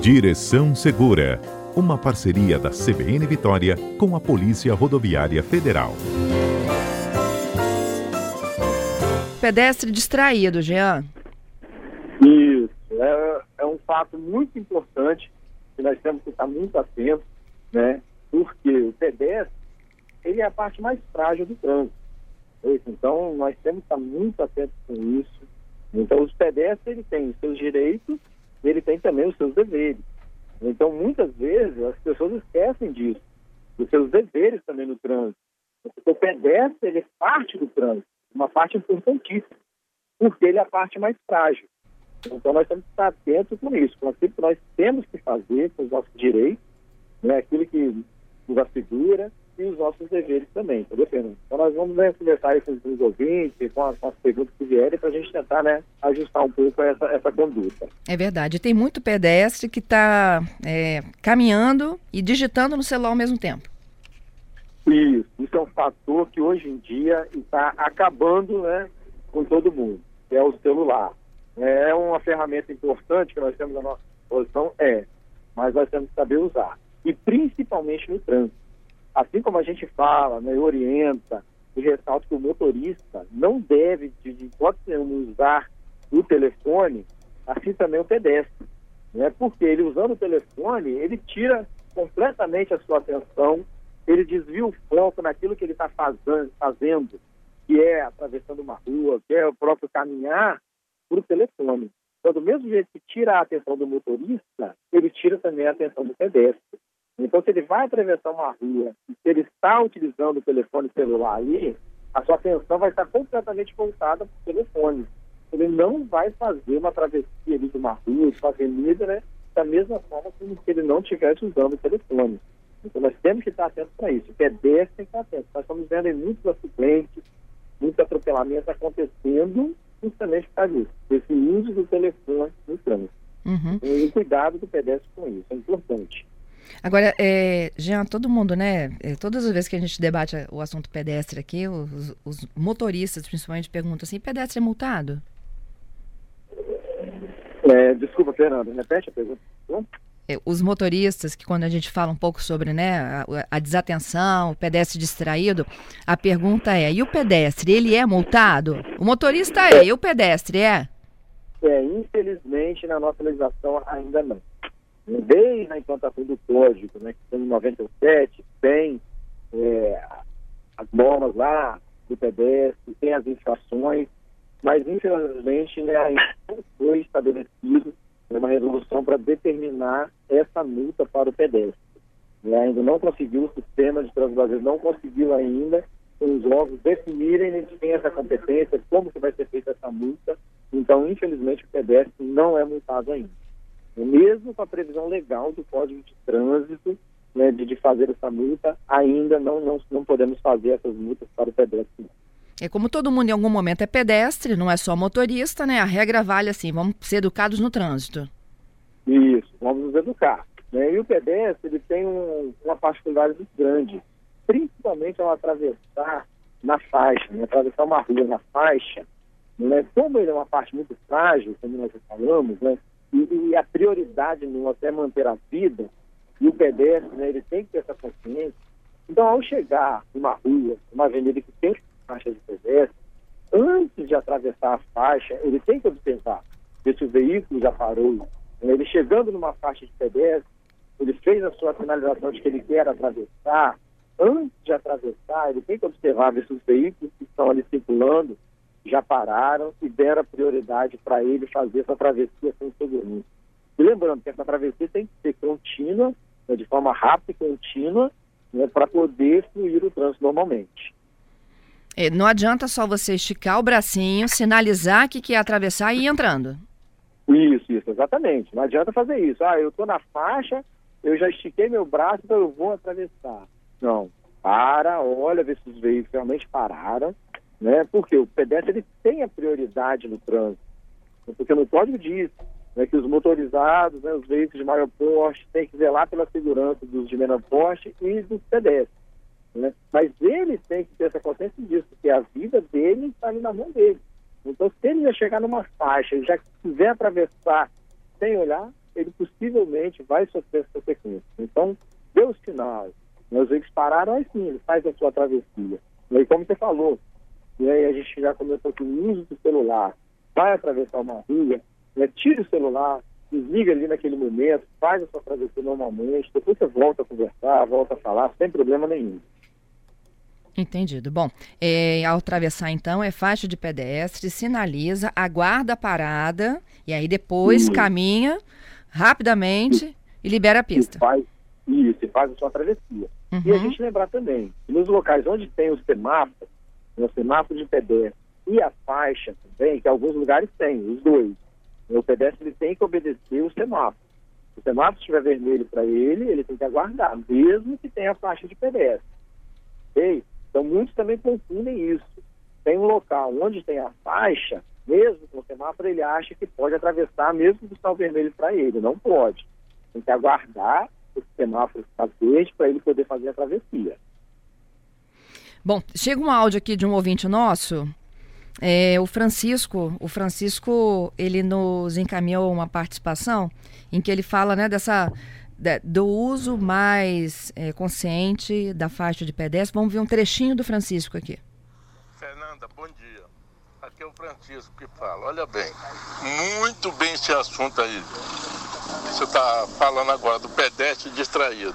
Direção Segura, uma parceria da CBN Vitória com a Polícia Rodoviária Federal. Pedestre distraído, Jean. Isso, é, é um fato muito importante que nós temos que estar muito atentos, né? Porque o pedestre, ele é a parte mais frágil do trânsito. Então, nós temos que estar muito atentos com isso. Então, os pedestres, ele tem os seus direitos, ele tem também os seus deveres. Então, muitas vezes, as pessoas esquecem disso, dos seus deveres também no trânsito. O pedestre, ele é parte do trânsito, uma parte importantíssima, porque ele é a parte mais frágil. Então, nós temos que estar atentos com isso, com aquilo que nós temos que fazer com os nossos direitos, né, aquilo que nos assegura, e os nossos deveres também, entendeu, Fernando? Então nós vamos né, conversar com os ouvintes, com as, com as perguntas que vierem, para a gente tentar né, ajustar um pouco essa, essa conduta. É verdade. Tem muito pedestre que está é, caminhando e digitando no celular ao mesmo tempo. Isso, isso é um fator que hoje em dia está acabando né, com todo mundo, que é o celular. É uma ferramenta importante que nós temos à nossa disposição, é, mas nós temos que saber usar. E principalmente no trânsito. Assim como a gente fala, né, orienta e ressalta que o motorista não deve, de, nenhuma, usar o telefone, assim também o pedestre. Né? Porque ele usando o telefone, ele tira completamente a sua atenção, ele desvia o foco naquilo que ele está fazendo, que é atravessando uma rua, que é o próprio caminhar, para o telefone. Então, do mesmo jeito que tira a atenção do motorista, ele tira também a atenção do pedestre. Então, se ele vai atravessar uma rua e se ele está utilizando o telefone celular ali, a sua atenção vai estar completamente voltada para o telefone. Ele não vai fazer uma travessia ali de uma rua, de uma avenida, né? Da mesma forma como se ele não estivesse usando o telefone. Então, nós temos que estar atentos para isso. O pedestre tem que estar atento. Nós estamos vendo muitos acidentes, muitos atropelamentos acontecendo justamente por causa disso, desse uso do telefone no trânsito. Uhum. E o cuidado do pedestre com isso, é importante. Agora, é, Jean, todo mundo, né? É, todas as vezes que a gente debate o assunto pedestre aqui, os, os motoristas principalmente perguntam assim: pedestre é multado? É, desculpa, Fernando, repete a pergunta. É, os motoristas, que quando a gente fala um pouco sobre né, a, a, desatenção, o pedestre distraído, a pergunta é: e o pedestre, ele é multado? O motorista é, e o pedestre é? É, infelizmente na nossa legislação ainda não desde a implantação do código, né, que em 97, tem é, as normas lá do pedestre, tem as infrações, mas infelizmente né, ainda não foi estabelecido uma resolução para determinar essa multa para o pedestre. Né, ainda não conseguiu, o sistema de trânsito não conseguiu ainda os órgãos definirem quem essa competência, como que vai ser feita essa multa. Então, infelizmente, o pedestre não é multado ainda mesmo com a previsão legal do Código de Trânsito, né, de, de, fazer essa multa, ainda não, não, não podemos fazer essas multas para o pedestre. É como todo mundo em algum momento é pedestre, não é só motorista, né? A regra vale assim, vamos ser educados no trânsito. Isso, vamos nos educar. Né? E o pedestre ele tem um, uma particularidade muito grande, principalmente ao atravessar na faixa, né? atravessar uma rua na faixa. Né? Como ele é uma parte muito frágil, como nós já falamos, né? E, e a prioridade no é manter a vida, e o pedestre, né, ele tem que ter essa consciência. Então, ao chegar numa rua, uma avenida que tem faixa de pedestre, antes de atravessar a faixa, ele tem que observar se o veículo já parou. Ele chegando numa faixa de pedestre, ele fez a sua finalização de que ele quer atravessar. Antes de atravessar, ele tem que observar se os veículos que estão ali circulando já pararam e deram prioridade para ele fazer essa travessia sem segurança. E lembrando que essa travessia tem que ser contínua, né, de forma rápida e contínua, né, para poder fluir o trânsito normalmente. É, não adianta só você esticar o bracinho, sinalizar que quer atravessar e ir entrando. Isso, isso, exatamente. Não adianta fazer isso. Ah, eu estou na faixa, eu já estiquei meu braço, então eu vou atravessar. Não. Para, olha, vê se os veículos realmente pararam, né? Porque o pedestre ele tem a prioridade no trânsito, porque no código diz né, que os motorizados, né, os veículos de maior porte, têm que zelar pela segurança dos de menor porte e dos pedestres. Né? Mas ele tem que ter essa consciência disso, porque a vida dele está ali na mão dele. Então, se ele já chegar numa faixa e já quiser atravessar sem olhar, ele possivelmente vai sofrer essa consequências. Então, deu o sinal, meus veículos pararam, aí sim, ele faz a sua travessia. E como você falou, e aí a gente já começou com o uso do celular, vai atravessar uma rua, né, tira o celular, desliga ali naquele momento, faz a sua travessia normalmente, depois você volta a conversar, volta a falar, sem problema nenhum. Entendido. Bom, é, ao atravessar então é faixa de pedestre, sinaliza, aguarda a parada e aí depois Sim. caminha rapidamente Sim. e libera a pista. E faz, isso, e faz a sua travessia. Uhum. E a gente lembrar também, nos locais onde tem os semáforos, né, o semáforo de pedestre e a faixa também, que alguns lugares tem, os dois. O pedestre ele tem que obedecer o semáforo. Se o semáforo estiver vermelho para ele, ele tem que aguardar, mesmo que tenha a faixa de pedestre. Okay? Então, muitos também confundem isso. Tem um local onde tem a faixa, mesmo com o semáforo, ele acha que pode atravessar mesmo o sinal vermelho para ele. Não pode. Tem que aguardar o semáforo ficar verde para ele poder fazer a travessia. Bom, chega um áudio aqui de um ouvinte nosso. É, o Francisco, o Francisco, ele nos encaminhou uma participação em que ele fala, né, dessa do uso mais é, consciente da faixa de pedestre. Vamos ver um trechinho do Francisco aqui. Fernanda, bom dia. Aqui é o Francisco que fala. Olha bem, muito bem esse assunto aí. Você está falando agora do pedestre distraído.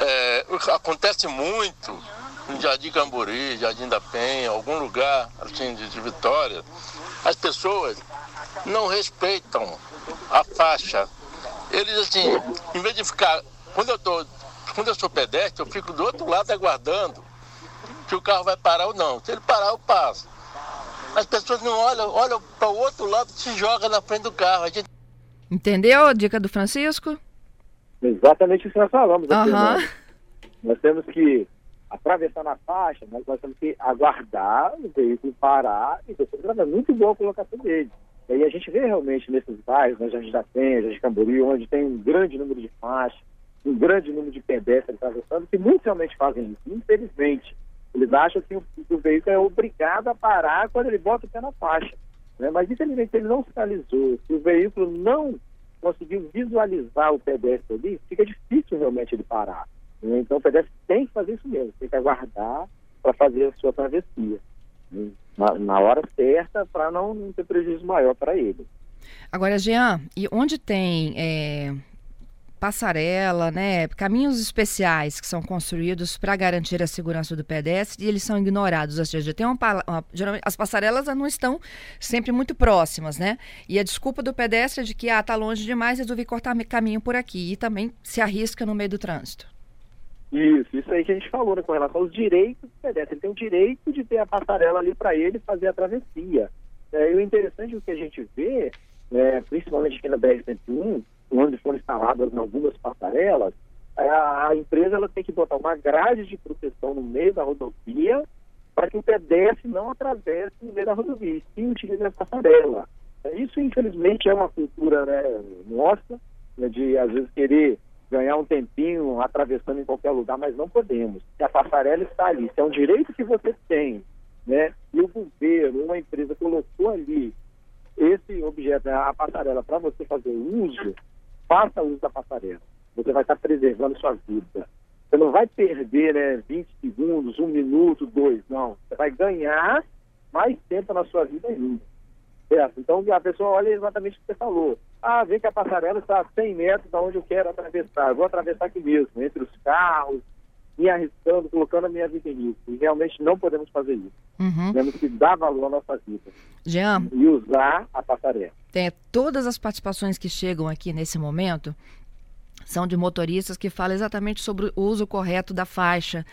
É, acontece muito no Jardim Cambori, Jardim da Penha, algum lugar assim de, de Vitória. As pessoas não respeitam a faixa eles assim, em vez de ficar. Quando eu tô. Quando eu sou pedestre, eu fico do outro lado aguardando que o carro vai parar ou não. Se ele parar, eu passo. As pessoas não olham, olham para o outro lado e se jogam na frente do carro. A gente... Entendeu a dica do Francisco? Exatamente isso que nós falamos. Aqui, né? Nós temos que atravessar na faixa, mas nós temos que aguardar o veículo parar e depois é muito boa a colocação dele. E aí a gente vê realmente nesses bairros, né, Jardim da Penha, Jardim Camboriú, onde tem um grande número de faixas, um grande número de pedestres atravessando, que muitos realmente fazem isso. Infelizmente, eles acham que o, o, veículo é obrigado a parar quando ele bota o pé na faixa. Né? Mas, infelizmente, ele não sinalizou. Se o veículo não conseguiu visualizar o pedestre ali, fica difícil realmente ele parar. Né? Então, o pedestre tem que fazer isso mesmo, tem que aguardar para fazer a sua travessia na, na hora certa para não, não, ter prejuízo maior para ele. Agora, Jean, e onde tem é, passarela, né, caminhos especiais que são construídos para garantir a segurança do pedestre e eles são ignorados, ou seja, tem uma, uma, geralmente as passarelas não estão sempre muito próximas, né? E a desculpa do pedestre é de que ah, tá longe demais, resolvi cortar caminho por aqui e também se arrisca no meio do trânsito. Isso, isso aí que a gente falou, né, com relação aos direitos do pedestre. Ele tem o direito de ter a passarela ali para ele fazer a travessia. É, e o interessante é que a gente vê, né, principalmente aqui na BR-101, onde foram instaladas algumas passarelas, a, a, empresa ela tem que botar uma grade de proteção no meio da rodovia para que o pedestre não atravesse no meio da rodovia, e utilize a passarela. É, isso, infelizmente, é uma cultura né, nossa, né, de às vezes querer ganhar um tempinho atravessando em qualquer lugar, mas não podemos. A passarela está ali, se é um direito que você tem, né? E o governo, uma empresa colocou ali esse objeto, né, a passarela, para você fazer uso, faça uso da passarela. Você vai estar preservando sua vida. Você não vai perder né, 20 segundos, um minuto, dois, não. Você vai ganhar mais tempo na sua vida ainda. Certo? Então a pessoa olha exatamente o que você falou. Ah, vê que a passarela está a 100 metros da onde eu quero atravessar. Eu vou atravessar aqui mesmo, entre os carros, me arriscando, colocando a minha vida em risco. E realmente não podemos fazer isso. Uhum. Temos que dar valor à nossa vida. Jean, e usar a passarela. Tem todas as participações que chegam aqui nesse momento são de motoristas que falam exatamente sobre o uso correto da faixa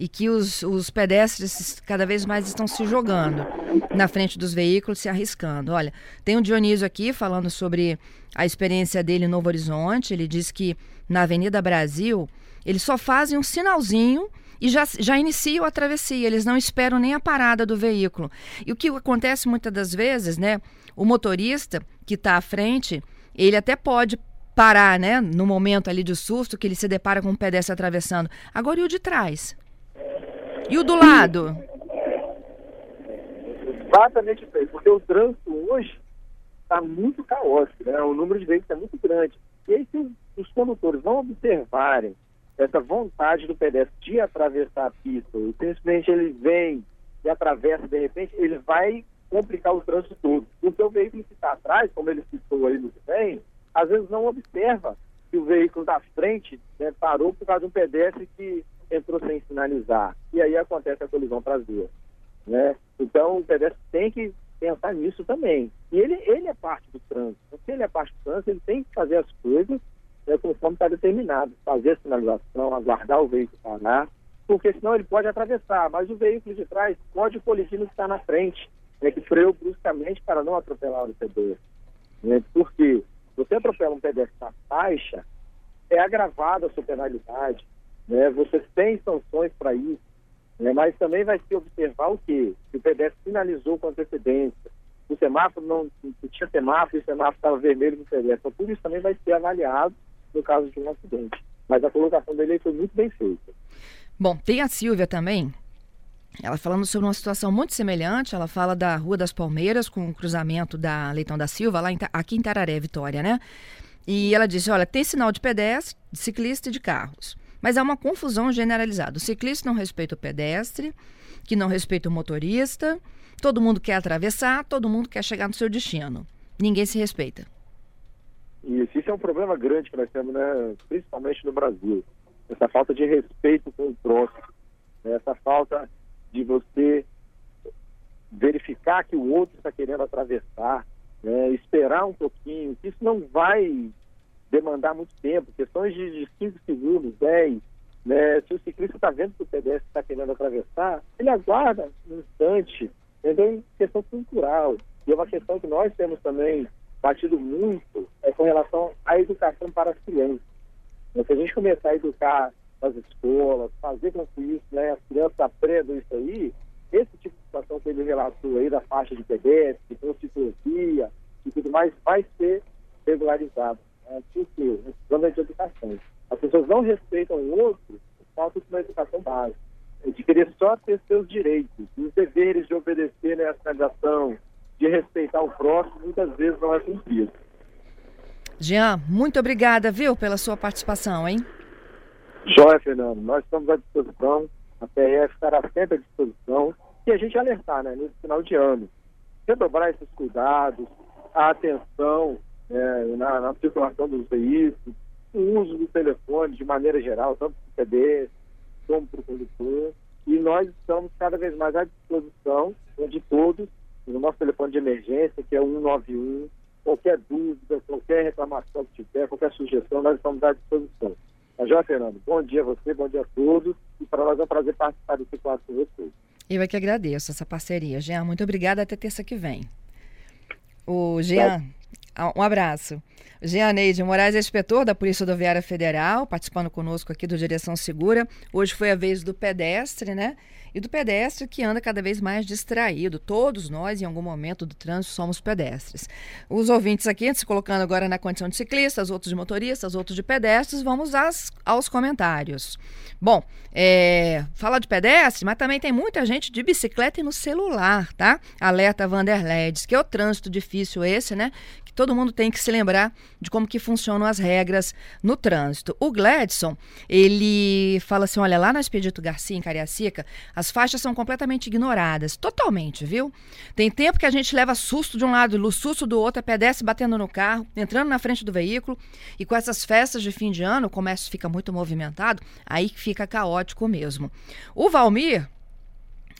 e que os, os pedestres cada vez mais estão se jogando na frente dos veículos, se arriscando. Olha, tem o Dionísio aqui falando sobre a experiência dele em Novo Horizonte. Ele diz que na Avenida Brasil eles só fazem um sinalzinho e já, já iniciam a travessia, eles não esperam nem a parada do veículo. E o que acontece muitas das vezes, né? O motorista que está à frente, ele até pode parar, né? No momento ali de susto que ele se depara com um pedestre atravessando. Agora e o de trás? E o do lado? Exatamente isso aí, porque o trânsito hoje está muito caótico, né? o número de veículos é muito grande. E aí, se os, condutores não observarem essa vontade do pedestre de atravessar a pista, e simplesmente ele vem e atravessa de repente, ele vai complicar o trânsito todo. O veículo que está atrás, como ele citou aí no que vem, às vezes não observa que o veículo da frente né, parou por causa de um pedestre que entrou sem sinalizar. E aí acontece a colisão traseira. Né? Então o pedestre tem que pensar nisso também. E ele, ele é parte do trânsito. Se ele é parte do trânsito, ele tem que fazer as coisas né, conforme está determinado. Fazer a sinalização, aguardar o veículo parar, porque senão ele pode atravessar, mas o veículo de trás pode colidir no que está na frente, né, que freou bruscamente para não atropelar o pedestre. Né? Porque você atropela um pedestre na faixa, é agravada a sua penalidade, né? você tem sanções para isso, né? mas também vai se observar o quê? Que o pedestre finalizou com antecedência, o semáforo não, tinha semáforo o semáforo estava vermelho no pedestre. Então, tudo isso também vai ser avaliado no caso de um acidente. Mas a colocação dele foi muito bem feita. Bom, tem a Silvia também, ela falando sobre uma situação muito semelhante, ela fala da Rua das Palmeiras com o cruzamento da Leitão da Silva, lá em, aqui em Tararé, Vitória, né? E ela disse, olha, tem sinal de pedestre, de ciclista e de carros. Mas há uma confusão generalizada. O ciclista não respeita o pedestre, que não respeita o motorista, todo mundo quer atravessar, todo mundo quer chegar no seu destino. Ninguém se respeita. Isso, isso é um problema grande que nós temos, né? principalmente no Brasil. Essa falta de respeito com o próximo. Né? Essa falta de você verificar que o outro está querendo atravessar, né? esperar um pouquinho, isso não vai demandar muito tempo, questões de 5 segundos, 10. Né? Se o ciclista está vendo que o pedestre está querendo atravessar, ele aguarda um instante. Então, questão cultural. E é uma questão que nós temos também batido muito é com relação à educação para as crianças. Então, se a gente começar a educar nas escolas, fazer com que isso, né, as crianças aprendam isso aí, esse tipo de situação que ele relatou aí da faixa de pedestre, de prostituição e tudo mais, vai ser regularizado. Né? Por quê? Precisamos de educação. As pessoas não respeitam o outro falta de uma educação básica. De querer só ter seus direitos, os deveres de obedecer né, a sinalização, de respeitar o próximo, muitas vezes não é cumprido. Jean, muito obrigada, viu, pela sua participação, hein? Joia, Fernando. Nós estamos à disposição, a PRF estará sempre à disposição e a gente alertar, né, nesse final de ano. Redobrar esses cuidados, a atenção é, na, na, circulação dos veículos, o uso do telefone de maneira geral, tanto para o PD como para o condutor. E nós estamos cada vez mais à disposição de todos no nosso telefone de emergência, que é 191. Qualquer dúvida, qualquer reclamação que tiver, qualquer sugestão, nós estamos à disposição. Tá joia, Fernando? Bom dia a você, bom dia a todos. E para nós é um prazer participar desse quadro com vocês. Eu é que agradeço essa parceria. Jean, muito obrigada. Até terça que vem. O Jean, um abraço. Jean Neide Moraes é inspetor da Polícia Rodoviária Federal, participando conosco aqui do Direção Segura. Hoje foi a vez do pedestre, né? e do pedestre que anda cada vez mais distraído. Todos nós, em algum momento do trânsito, somos pedestres. Os ouvintes aqui, se colocando agora na condição de ciclistas, outros de motoristas, outros de pedestres, vamos às, aos comentários. Bom, é, fala de pedestre, mas também tem muita gente de bicicleta e no celular, tá? Alerta Vanderledes, que é o trânsito difícil esse, né? Que todo mundo tem que se lembrar de como que funcionam as regras no trânsito. O Gladson, ele fala assim, olha, lá na Expedito Garcia, em Cariacica, as faixas são completamente ignoradas, totalmente, viu? Tem tempo que a gente leva susto de um lado, susto do outro, é pedestre batendo no carro, entrando na frente do veículo, e com essas festas de fim de ano, o comércio fica muito movimentado, aí fica caótico mesmo. O Valmir,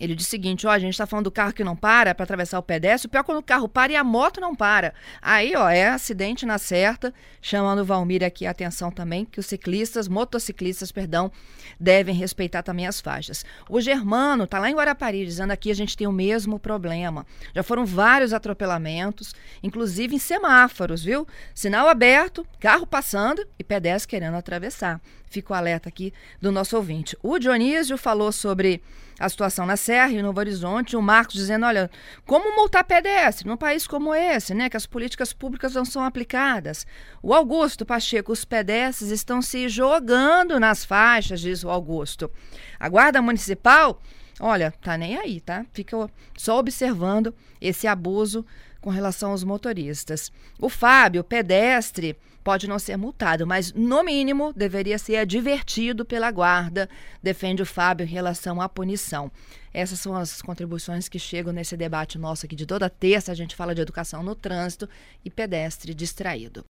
ele diz o seguinte: ó, a gente está falando do carro que não para para atravessar o pedestre. O pior é quando o carro para e a moto não para. Aí, ó, é acidente na certa. Chamando o Valmir aqui a atenção também que os ciclistas, motociclistas, perdão, devem respeitar também as faixas. O Germano tá lá em Guarapari dizendo aqui a gente tem o mesmo problema. Já foram vários atropelamentos, inclusive em semáforos, viu? Sinal aberto, carro passando e pedestre querendo atravessar. Fica o alerta aqui do nosso ouvinte. O Dionísio falou sobre a situação na Serra e Novo Horizonte, o Marcos dizendo, olha, como multar pedestre num país como esse, né, que as políticas públicas não são aplicadas? O Augusto Pacheco, os pedestres estão se jogando nas faixas, diz o Augusto. A Guarda Municipal, olha, tá nem aí, tá? Fica só observando esse abuso com relação aos motoristas. O Fábio, pedestre, pode não ser multado, mas no mínimo deveria ser advertido pela guarda, defende o Fábio em relação à punição. Essas são as contribuições que chegam nesse debate nosso aqui de toda terça. A gente fala de educação no trânsito e pedestre distraído.